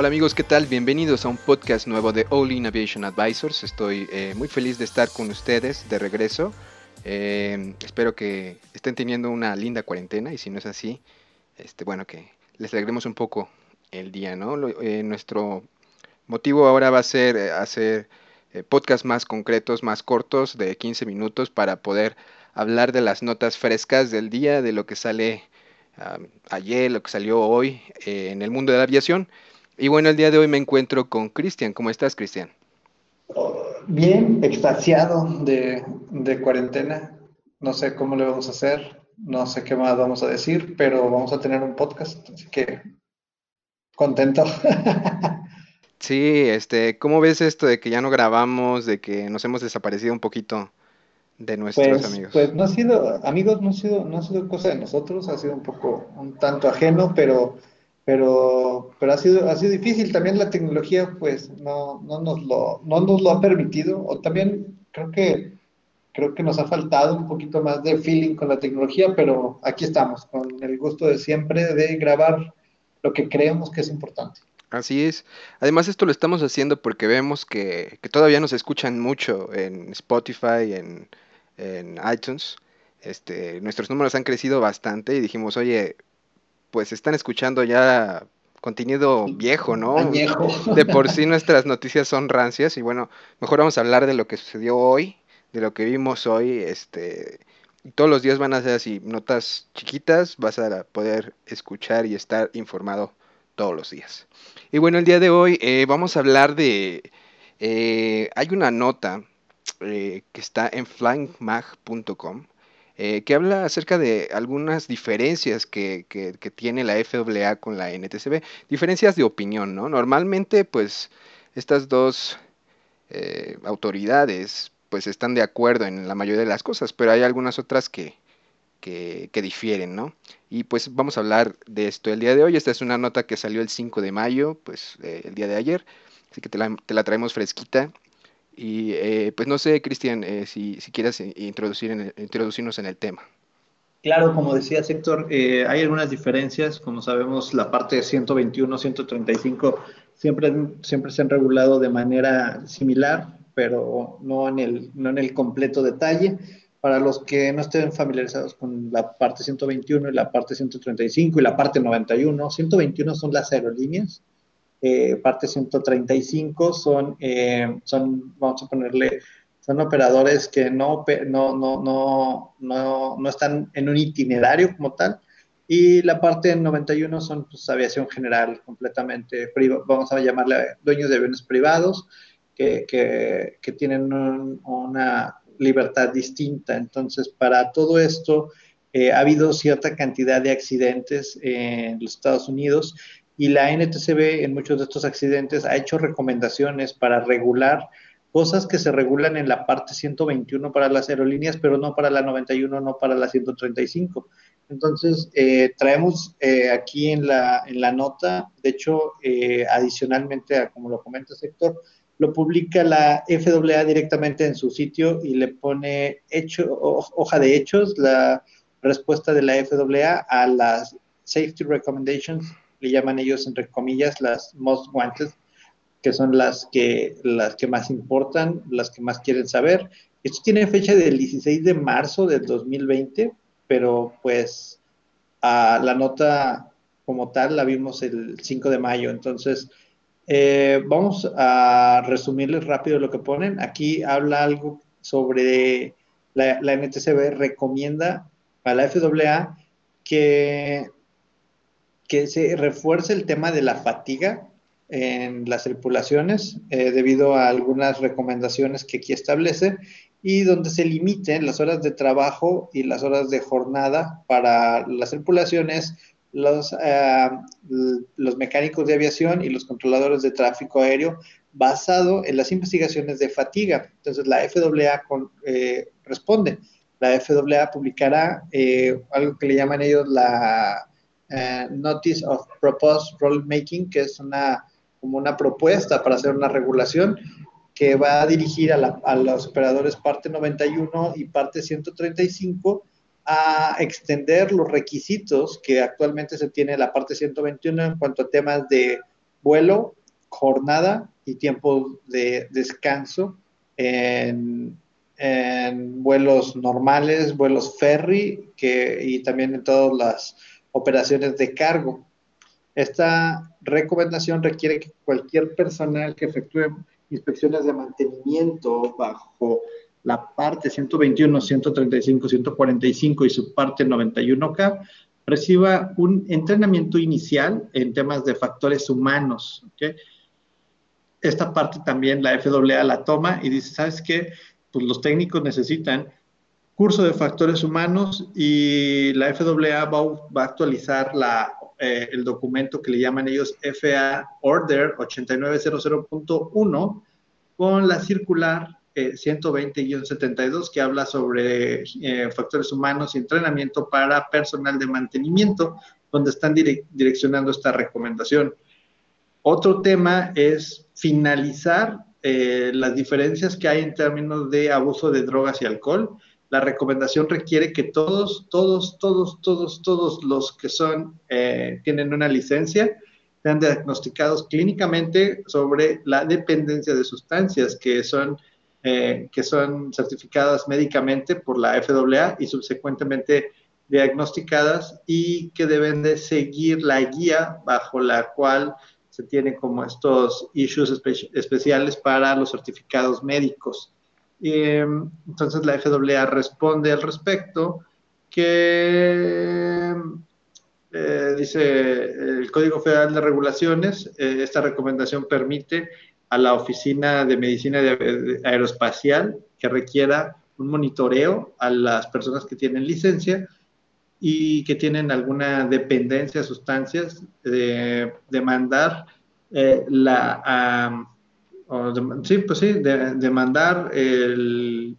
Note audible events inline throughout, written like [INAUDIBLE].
Hola amigos, ¿qué tal? Bienvenidos a un podcast nuevo de All In Aviation Advisors. Estoy eh, muy feliz de estar con ustedes de regreso. Eh, espero que estén teniendo una linda cuarentena y si no es así, este, bueno, que les alegremos un poco el día, ¿no? Eh, nuestro motivo ahora va a ser hacer podcasts más concretos, más cortos, de 15 minutos, para poder hablar de las notas frescas del día, de lo que sale ayer, lo que salió hoy en el mundo de la aviación. Y bueno, el día de hoy me encuentro con Cristian. ¿Cómo estás, Cristian? Bien, extasiado de, cuarentena. No sé cómo le vamos a hacer, no sé qué más vamos a decir, pero vamos a tener un podcast, así que contento. [LAUGHS] Sí, este, ¿cómo ves esto de que ya no grabamos, de que nos hemos desaparecido un poquito de nuestros pues, amigos? Pues no ha sido, amigos, no ha sido, no ha sido cosa de nosotros, ha sido un poco, un tanto ajeno, pero pero, pero ha, sido, ha sido difícil. También la tecnología, pues, no, no, nos lo, no nos lo ha permitido, o también creo que, creo que nos ha faltado un poquito más de feeling con la tecnología, pero aquí estamos, con el gusto de siempre de grabar lo que creemos que es importante. Así es. Además, esto lo estamos haciendo porque vemos que, que todavía nos escuchan mucho en Spotify, en, en iTunes. Este, nuestros números han crecido bastante y dijimos, oye, pues están escuchando ya contenido viejo, ¿no? Viejo. De por sí nuestras noticias son rancias y bueno, mejor vamos a hablar de lo que sucedió hoy, de lo que vimos hoy, este, todos los días van a ser así, notas chiquitas, vas a poder escuchar y estar informado todos los días. Y bueno, el día de hoy eh, vamos a hablar de, eh, hay una nota eh, que está en flyingmag.com eh, que habla acerca de algunas diferencias que, que, tiene la FAA con la NTCB, diferencias de opinión, ¿no? Normalmente, pues, estas dos eh, autoridades, pues, están de acuerdo en la mayoría de las cosas, pero hay algunas otras que, que, difieren, ¿no? Y pues vamos a hablar de esto el día de hoy. Esta es una nota que salió el 5 de mayo, pues eh, el día de ayer, así que te la, te la traemos fresquita. Y eh, pues no sé, Cristian, eh, si, si quieres introducir en introducirnos en el tema. Claro, como decía Héctor, eh, hay algunas diferencias. Como sabemos, la parte de 121, 135 siempre, siempre se han regulado de manera similar, pero no en, el, no en el completo detalle. Para los que no estén familiarizados con la parte 121 y la parte 135 y la parte 91, 121 son las aerolíneas eh, parte 135 son, eh, son, vamos a ponerle, son operadores que no, no, no, no, no, están en un itinerario como tal. Y la parte 91 son pues, aviación general, completamente, vamos a llamarle dueños de aviones privados, que, que, que tienen una libertad distinta. Entonces, para todo esto, eh, ha habido cierta cantidad de accidentes en los Estados Unidos y la NTCB en muchos de estos accidentes ha hecho recomendaciones para regular cosas que se regulan en la parte 121 para las aerolíneas, pero no para la 91, no para la 135. Entonces, eh, traemos eh, aquí en la, en la nota, de hecho, eh, adicionalmente a como lo comenta el sector, lo publica la FAA directamente en su sitio y le pone hecho, hoja de hechos, la respuesta de la FAA a las Safety Recommendations le llaman ellos entre comillas las most wanted, que son las que, las que más importan, las que más quieren saber. Esto tiene fecha del 16 de marzo del 2020, pero pues a la nota como tal la vimos el 5 de mayo. Entonces, eh, vamos a resumirles rápido lo que ponen. Aquí habla algo sobre la, la NTCB recomienda a la FAA que que se refuerce el tema de la fatiga en las tripulaciones eh, debido a algunas recomendaciones que aquí establece y donde se limiten las horas de trabajo y las horas de jornada para las tripulaciones, los, eh, los mecánicos de aviación y los controladores de tráfico aéreo basado en las investigaciones de fatiga. Entonces la FAA eh, responde. La FAA publicará algo que le llaman ellos la Notice of Proposed Rulemaking, que es una, como una propuesta para hacer una regulación que va a dirigir a, los operadores parte 91 y parte 135 a extender los requisitos que actualmente se tiene en la parte 121 en cuanto a temas de vuelo, jornada y tiempo de descanso en, vuelos normales, vuelos ferry que, y también en todas las operaciones de cargo. Esta recomendación requiere que cualquier personal que efectúe inspecciones de mantenimiento bajo la parte 121, 135, 145 y su parte 91K reciba un entrenamiento inicial en temas de factores humanos. Esta parte también la FAA la toma y dice, ¿sabes qué? Pues los técnicos necesitan curso de factores humanos y la FAA va, a actualizar eh, el documento que le llaman ellos FAA Order 8900.1 con la circular 120-72 eh, que habla sobre eh, factores humanos y entrenamiento para personal de mantenimiento, donde están direccionando esta recomendación. Otro tema es finalizar las diferencias que hay en términos de abuso de drogas y alcohol la recomendación requiere que todos, todos, todos, todos, todos los que son, eh, tienen una licencia, sean diagnosticados clínicamente sobre la dependencia de sustancias que son, eh, que son certificadas médicamente por la FAA y subsecuentemente diagnosticadas y que deben de seguir la guía bajo la cual se tienen como estos issues especiales para los certificados médicos. Em, entonces la FAA responde al respecto que eh, dice el Código Federal de Regulaciones, eh, esta recomendación permite a la Oficina de Medicina Aeroespacial que requiera un monitoreo a las personas que tienen licencia y que tienen alguna dependencia a sustancias, de demandar la, sí, pues sí, demandar el,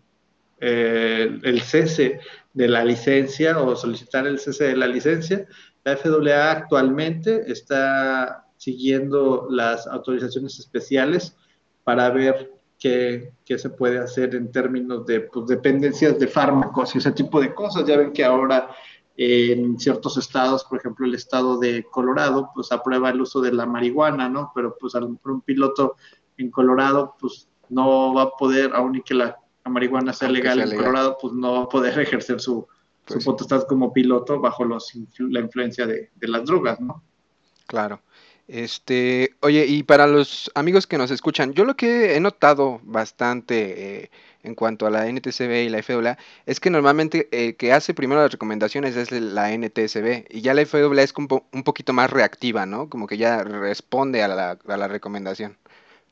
el, cese de la licencia o solicitar el cese de la licencia. La FAA actualmente está siguiendo las autorizaciones especiales para ver qué, qué se puede hacer en términos de pues, dependencias de fármacos y ese tipo de cosas. Ya ven que ahora en ciertos estados, por ejemplo el estado de Colorado, pues aprueba el uso de la marihuana, ¿no? Pero pues a lo mejor un piloto en Colorado, pues no va a poder, aun y que la, marihuana sea legal en Colorado, pues no va a poder [LAUGHS] ejercer su, su pues potestad como piloto bajo los, la influencia de, las drogas, ¿no? Claro. Este, oye, y para los amigos que nos escuchan, yo lo que he notado bastante eh, en cuanto a la NTCB y la FAA es que normalmente el que hace primero las recomendaciones es la NTCB y ya la FAA es como un poquito más reactiva, ¿no? Como que ya responde a la, a la recomendación.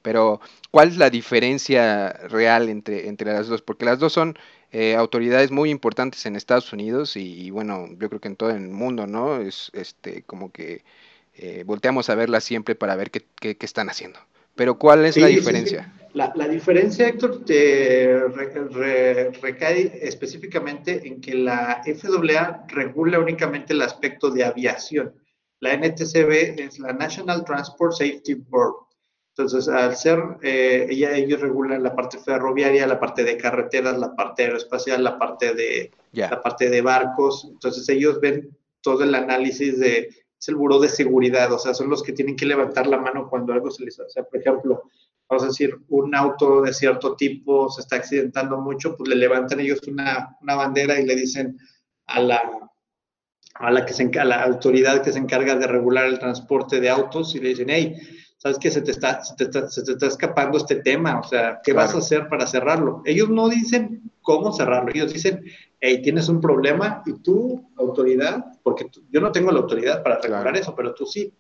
Pero, ¿cuál es la diferencia real entre, entre las dos? Porque las dos son eh, autoridades muy importantes en Estados Unidos y, bueno, yo creo que en todo el mundo, ¿no? Es este como que eh, volteamos a verlas siempre para ver qué, qué, están haciendo. Pero, ¿cuál es la diferencia? La, la, diferencia, Héctor, te recae específicamente en que la FAA regula únicamente el aspecto de aviación. La NTCB es la National Transport Safety Board entonces, al ser, eh, ella, ellos regulan la parte ferroviaria, la parte de carreteras, la parte aeroespacial, la parte de, la parte de barcos. Entonces, ellos ven todo el análisis de, es el buró de seguridad, o sea, son los que tienen que levantar la mano cuando algo se les, o sea, por ejemplo, vamos a decir, un auto de cierto tipo se está accidentando mucho, pues le levantan ellos una, una bandera y le dicen a la, a la, que se, a la autoridad que se encarga de regular el transporte de autos y le dicen, hey, sabes que se te está, se te está, escapando este tema, o sea, ¿qué vas a hacer para cerrarlo? Ellos no dicen cómo cerrarlo, ellos dicen, hey, tienes un problema y tú, autoridad, porque yo no tengo la autoridad para regular eso, pero tú sí,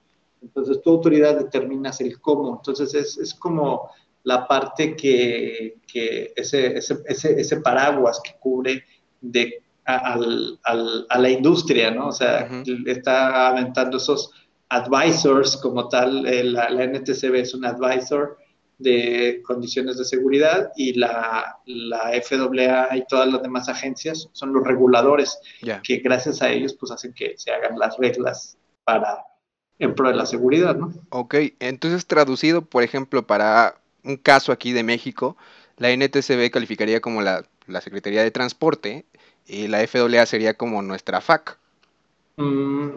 Entonces, tu autoridad determinas el cómo. Entonces, es, es como la parte que, que ese, ese, ese, paraguas que cubre de, al, al, a la industria, ¿no? O sea, está aventando esos advisors como tal. Eh, la, la, NTCB es un advisor de condiciones de seguridad y la, la FAA y todas las demás agencias son los reguladores que gracias a ellos pues hacen que se hagan las reglas para en pro de la seguridad, ¿no? Ok, entonces traducido, por ejemplo, para un caso aquí de México, la NTCB calificaría como la, Secretaría de Transporte y la FAA sería como nuestra FAC. Mm,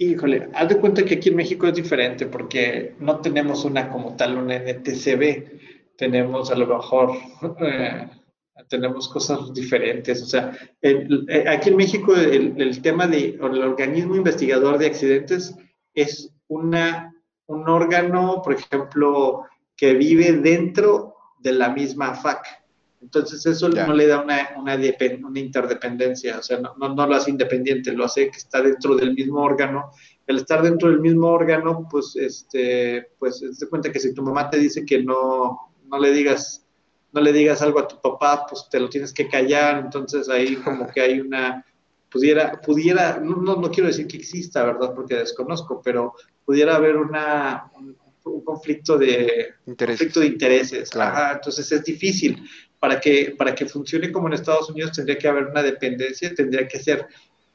híjole, haz de cuenta que aquí en México es diferente porque no tenemos una como tal, una NTCB. Tenemos a lo mejor, [LAUGHS] eh, tenemos cosas diferentes. O sea, eh, aquí en México el, el tema de, el organismo investigador de accidentes es una, un órgano, por ejemplo, que vive dentro de la misma FAC. Entonces eso no le da una, una, una interdependencia, o sea, no, no, lo hace independiente, lo hace que está dentro del mismo órgano. El estar dentro del mismo órgano, pues, este, pues, te cuenta que si tu mamá te dice que no, no le digas, no le digas algo a tu papá, pues te lo tienes que callar, entonces ahí como que hay una, pudiera, pudiera, no, no, quiero decir que exista, ¿verdad? Porque desconozco, pero pudiera haber una, un, conflicto de, conflicto de intereses. entonces es difícil. Para que, para que funcione como en Estados Unidos tendría que haber una dependencia, tendría que ser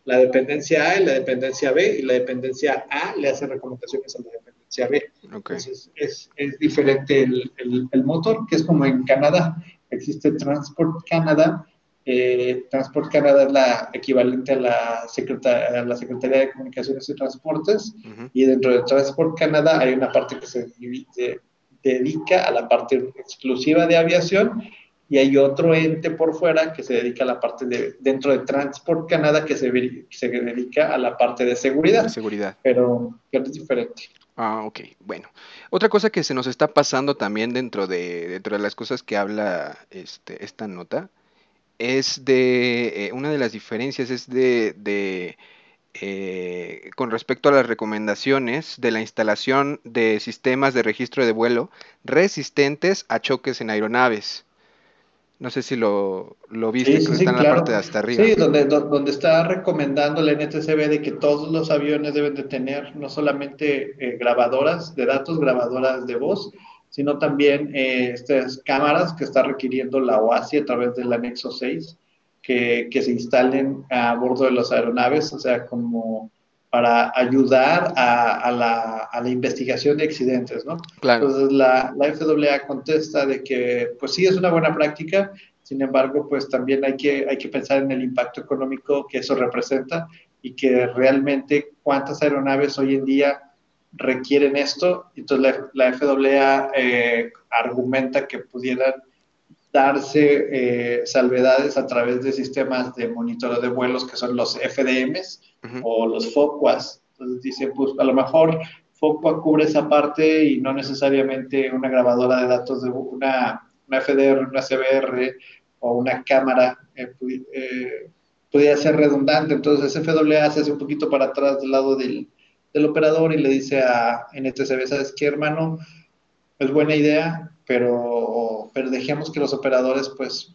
la dependencia A y la dependencia B, y la dependencia A le hace recomendaciones a la dependencia B. Entonces es, es diferente el, el, el, motor, que es como en Canadá. Existe Transport Canada, eh, Transport Canadá es la equivalente a la, la Secretaría de Comunicaciones y Transportes y dentro de Transport Canadá hay una parte que se, dedica a la parte exclusiva de aviación y hay otro ente por fuera que se dedica a la parte de, dentro de Transport Canadá que se, se dedica a la parte de seguridad. seguridad. Pero, es diferente. Ah, ok. Bueno, otra cosa que se nos está pasando también dentro de, dentro de las cosas que habla este, esta nota es de, eh, una de las diferencias es de, eh, con respecto a las recomendaciones de la instalación de sistemas de registro de vuelo resistentes a choques en aeronaves. No sé si lo, lo viste, que está en la parte de hasta arriba. Sí, donde, donde está recomendando la NTCB de que todos los aviones deben de tener no solamente eh, grabadoras de datos, grabadoras de voz, sino también eh, estas cámaras que está requiriendo la OASI a través del anexo 6, que, que, se instalen a bordo de las aeronaves, o sea, como para ayudar a, a, la, a la, investigación de accidentes, ¿no? Claro. Entonces la, la FAA contesta de que, pues sí, es una buena práctica, sin embargo, pues también hay que, hay que pensar en el impacto económico que eso representa y que realmente cuántas aeronaves hoy en día requieren esto. Entonces la, FAA eh, argumenta que pudieran darse eh, salvedades a través de sistemas de monitoreo de vuelos que son los FDMs o los FOCUAs. Entonces dice, pues a lo mejor FOCUA cubre esa parte y no necesariamente una grabadora de datos de una, una FDR, una CBR o una cámara eh, pudiera ser redundante. Entonces FAA se hace un poquito para atrás del lado del, del operador y le dice a NTCB, ¿sabes qué, hermano? Es buena idea, pero, pero dejemos que los operadores pues,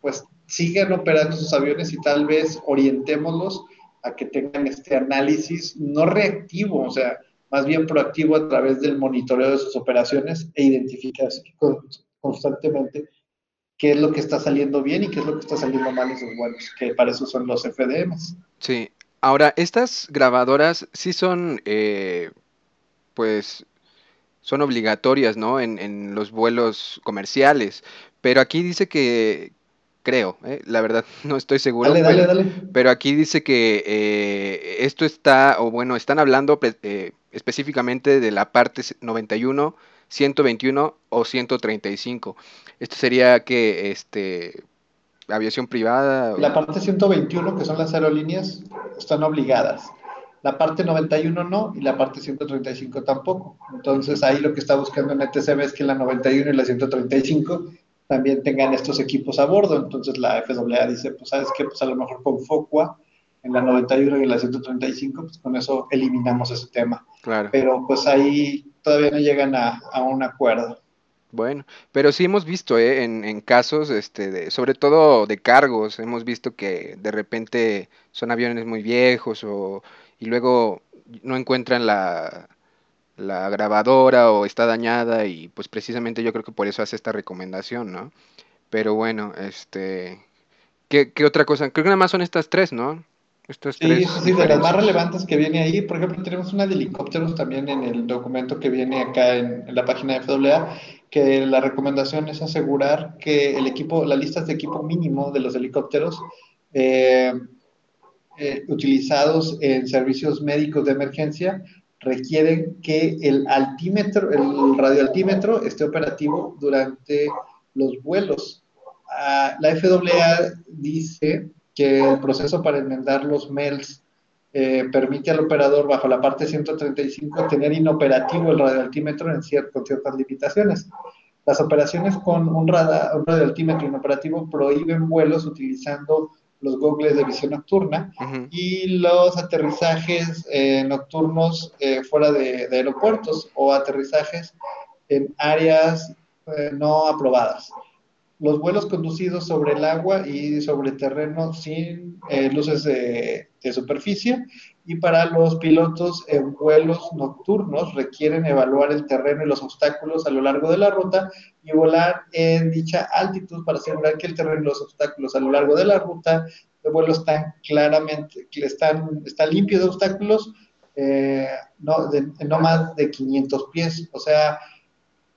pues sigan operando sus aviones y tal vez orientémoslos a que tengan este análisis no reactivo, o sea, más bien proactivo a través del monitoreo de sus operaciones e identificar constantemente qué es lo que está saliendo bien y qué es lo que está saliendo mal en sus vuelos, que para eso son los FDMs. Sí, Ahora, estas grabadoras sí son, eh, pues, son obligatorias, ¿no? En, en, los vuelos comerciales. Pero aquí dice que, creo, ¿eh? la verdad [LAUGHS] no estoy seguro. Dale, dale, dale. Pero aquí dice que eh, esto está, o bueno, están hablando específicamente de la parte 91, 121 o 135. Esto sería que, este, aviación privada. La parte 121, que son las aerolíneas, están obligadas. La parte 91 no y la parte 135 tampoco. Entonces ahí lo que está buscando en ETCB es que la 91 y la 135 también tengan estos equipos a bordo. Entonces la FAA dice, pues sabes qué, pues a lo mejor con FOCUA en la 91 y en la 135, pues con eso eliminamos ese tema. Claro. Pero pues ahí todavía no llegan a, un acuerdo. Bueno, pero sí hemos visto ¿eh? en, en, casos, este, de, sobre todo de cargos, hemos visto que de repente son aviones muy viejos o, y luego no encuentran la, la grabadora o está dañada y pues precisamente yo creo que por eso hace esta recomendación, ¿no? Pero bueno, este, ¿qué, qué otra cosa? Creo que nada más son estas tres, ¿no? Estas sí, tres sí, de las más relevantes que viene ahí, por ejemplo, tenemos una de helicópteros también en el documento que viene acá en, la página de FAA, que la recomendación es asegurar que el equipo, las listas de equipo mínimo de los helicópteros eh, eh, utilizados en servicios médicos de emergencia requieren que el altímetro, el radioaltímetro esté operativo durante los vuelos. Ah, la FAA dice que el proceso para enmendar los MELS eh, permite al operador bajo la parte 135 tener inoperativo el radioaltímetro en con ciertas limitaciones. Las operaciones con un, radar, un radioaltímetro inoperativo prohíben vuelos utilizando los goggles de visión nocturna y los aterrizajes eh, nocturnos eh, fuera de, aeropuertos o aterrizajes en áreas eh, no aprobadas. Los vuelos conducidos sobre el agua y sobre terreno sin luces de, de superficie y para los pilotos en vuelos nocturnos requieren evaluar el terreno y los obstáculos a lo largo de la ruta y volar en dicha altitud para asegurar que el terreno y los obstáculos a lo largo de la ruta de vuelo están claramente, están, está limpio de obstáculos, eh, no, no más de 500 pies. O sea,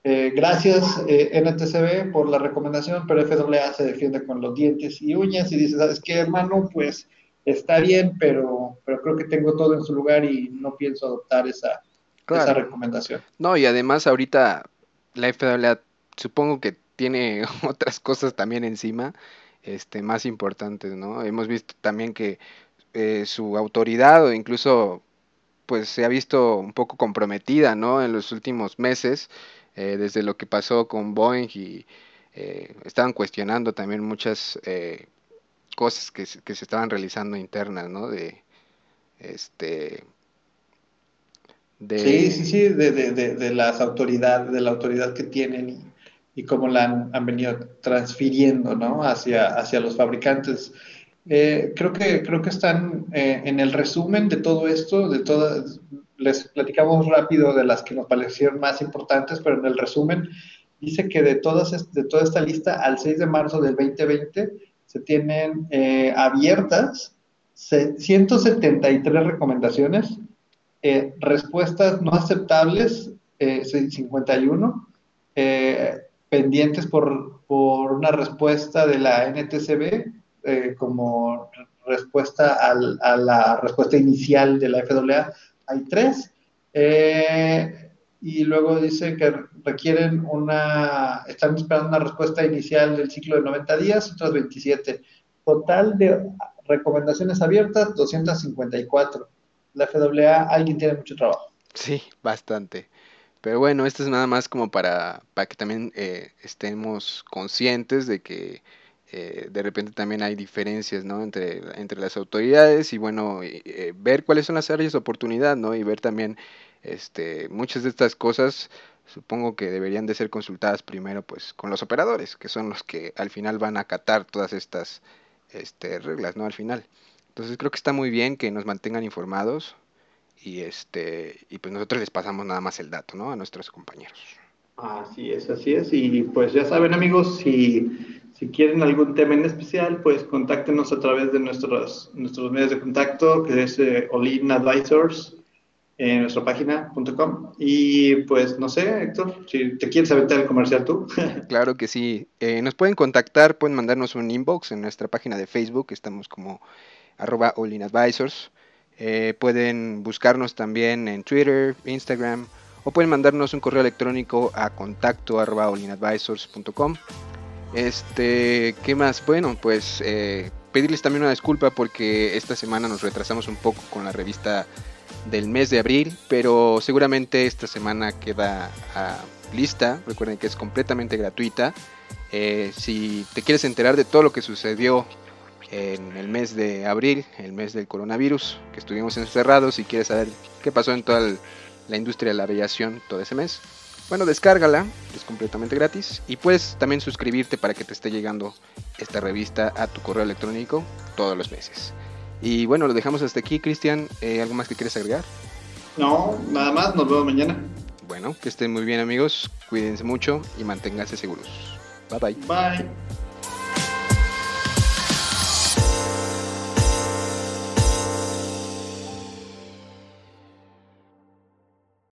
eh, gracias eh, NTCB por la recomendación, pero FAA se defiende con los dientes y uñas y dice, ¿sabes qué, hermano? Pues está bien, pero, pero creo que tengo todo en su lugar y no pienso adoptar esa, esa recomendación. No, y además ahorita la FAA supongo que tiene [LAUGHS] otras cosas también encima, este, más importantes, ¿no? Hemos visto también que eh, su autoridad o incluso pues se ha visto un poco comprometida, ¿no? En los últimos meses, eh, desde lo que pasó con Boeing y eh, estaban cuestionando también muchas cosas que, que, se estaban realizando internas, ¿no? De, este, de... Sí, sí, sí, de, de, de, las autoridades, de la autoridad que tienen y, y cómo la han, venido transfiriendo, ¿no? Hacia, hacia los fabricantes. Eh, creo, que, creo que están eh, en el resumen de todo esto, de todas, les platicamos rápido de las que nos parecieron más importantes, pero en el resumen dice que de, todas, de toda esta lista, al 6 de marzo del 2020, tienen eh, abiertas 173 recomendaciones, eh, respuestas no aceptables, eh, 51, eh, pendientes por, por, una respuesta de la NTCB como respuesta a la respuesta inicial de la FAA, hay tres. Y luego dice que requieren una, están esperando una respuesta inicial del ciclo de 90 días, otras 27. Total de recomendaciones abiertas, 254. La FAA, alguien tiene mucho trabajo. Sí, bastante. Pero bueno, esto es nada más como para, para que también eh, estemos conscientes de que eh, de repente también hay diferencias ¿no? entre, entre las autoridades y bueno, eh, ver cuáles son las áreas de oportunidad ¿no? y ver también este, muchas de estas cosas supongo que deberían de ser consultadas primero pues con los operadores, que son los que al final van a acatar todas estas este, reglas, ¿no? Al final. Entonces creo que está muy bien que nos mantengan informados y este y pues nosotros les pasamos nada más el dato, ¿no? A nuestros compañeros. Así es, así es. Y pues ya saben amigos, si, si quieren algún tema en especial, pues contáctenos a través de nuestros, nuestros medios de contacto, que es eh, Olin Advisors en nuestra página.com. Y pues no sé, Héctor, si te quieres aventar el comercial tú. [LAUGHS] claro que sí. Eh, nos pueden contactar, pueden mandarnos un inbox en nuestra página de Facebook, estamos como arroba Advisors. Eh, pueden buscarnos también en Twitter, Instagram, o pueden mandarnos un correo electrónico a contacto arroba olinadvisors.com. Este, ¿qué más? Bueno, pues eh, pedirles también una disculpa porque esta semana nos retrasamos un poco con la revista del mes de abril, pero seguramente esta semana queda ah, lista. Recuerden que es completamente gratuita. Eh, si te quieres enterar de todo lo que sucedió en el mes de abril, el mes del coronavirus, que estuvimos encerrados, y quieres saber qué pasó en todo el la industria de la aviación todo ese mes. Bueno, descárgala, es completamente gratis y puedes también suscribirte para que te esté llegando esta revista a tu correo electrónico todos los meses. Y bueno, lo dejamos hasta aquí, Cristian. Eh, ¿Algo más que quieres agregar? No, nada más, nos vemos mañana. Bueno, que estén muy bien amigos, cuídense mucho y manténganse seguros. Bye bye. Bye.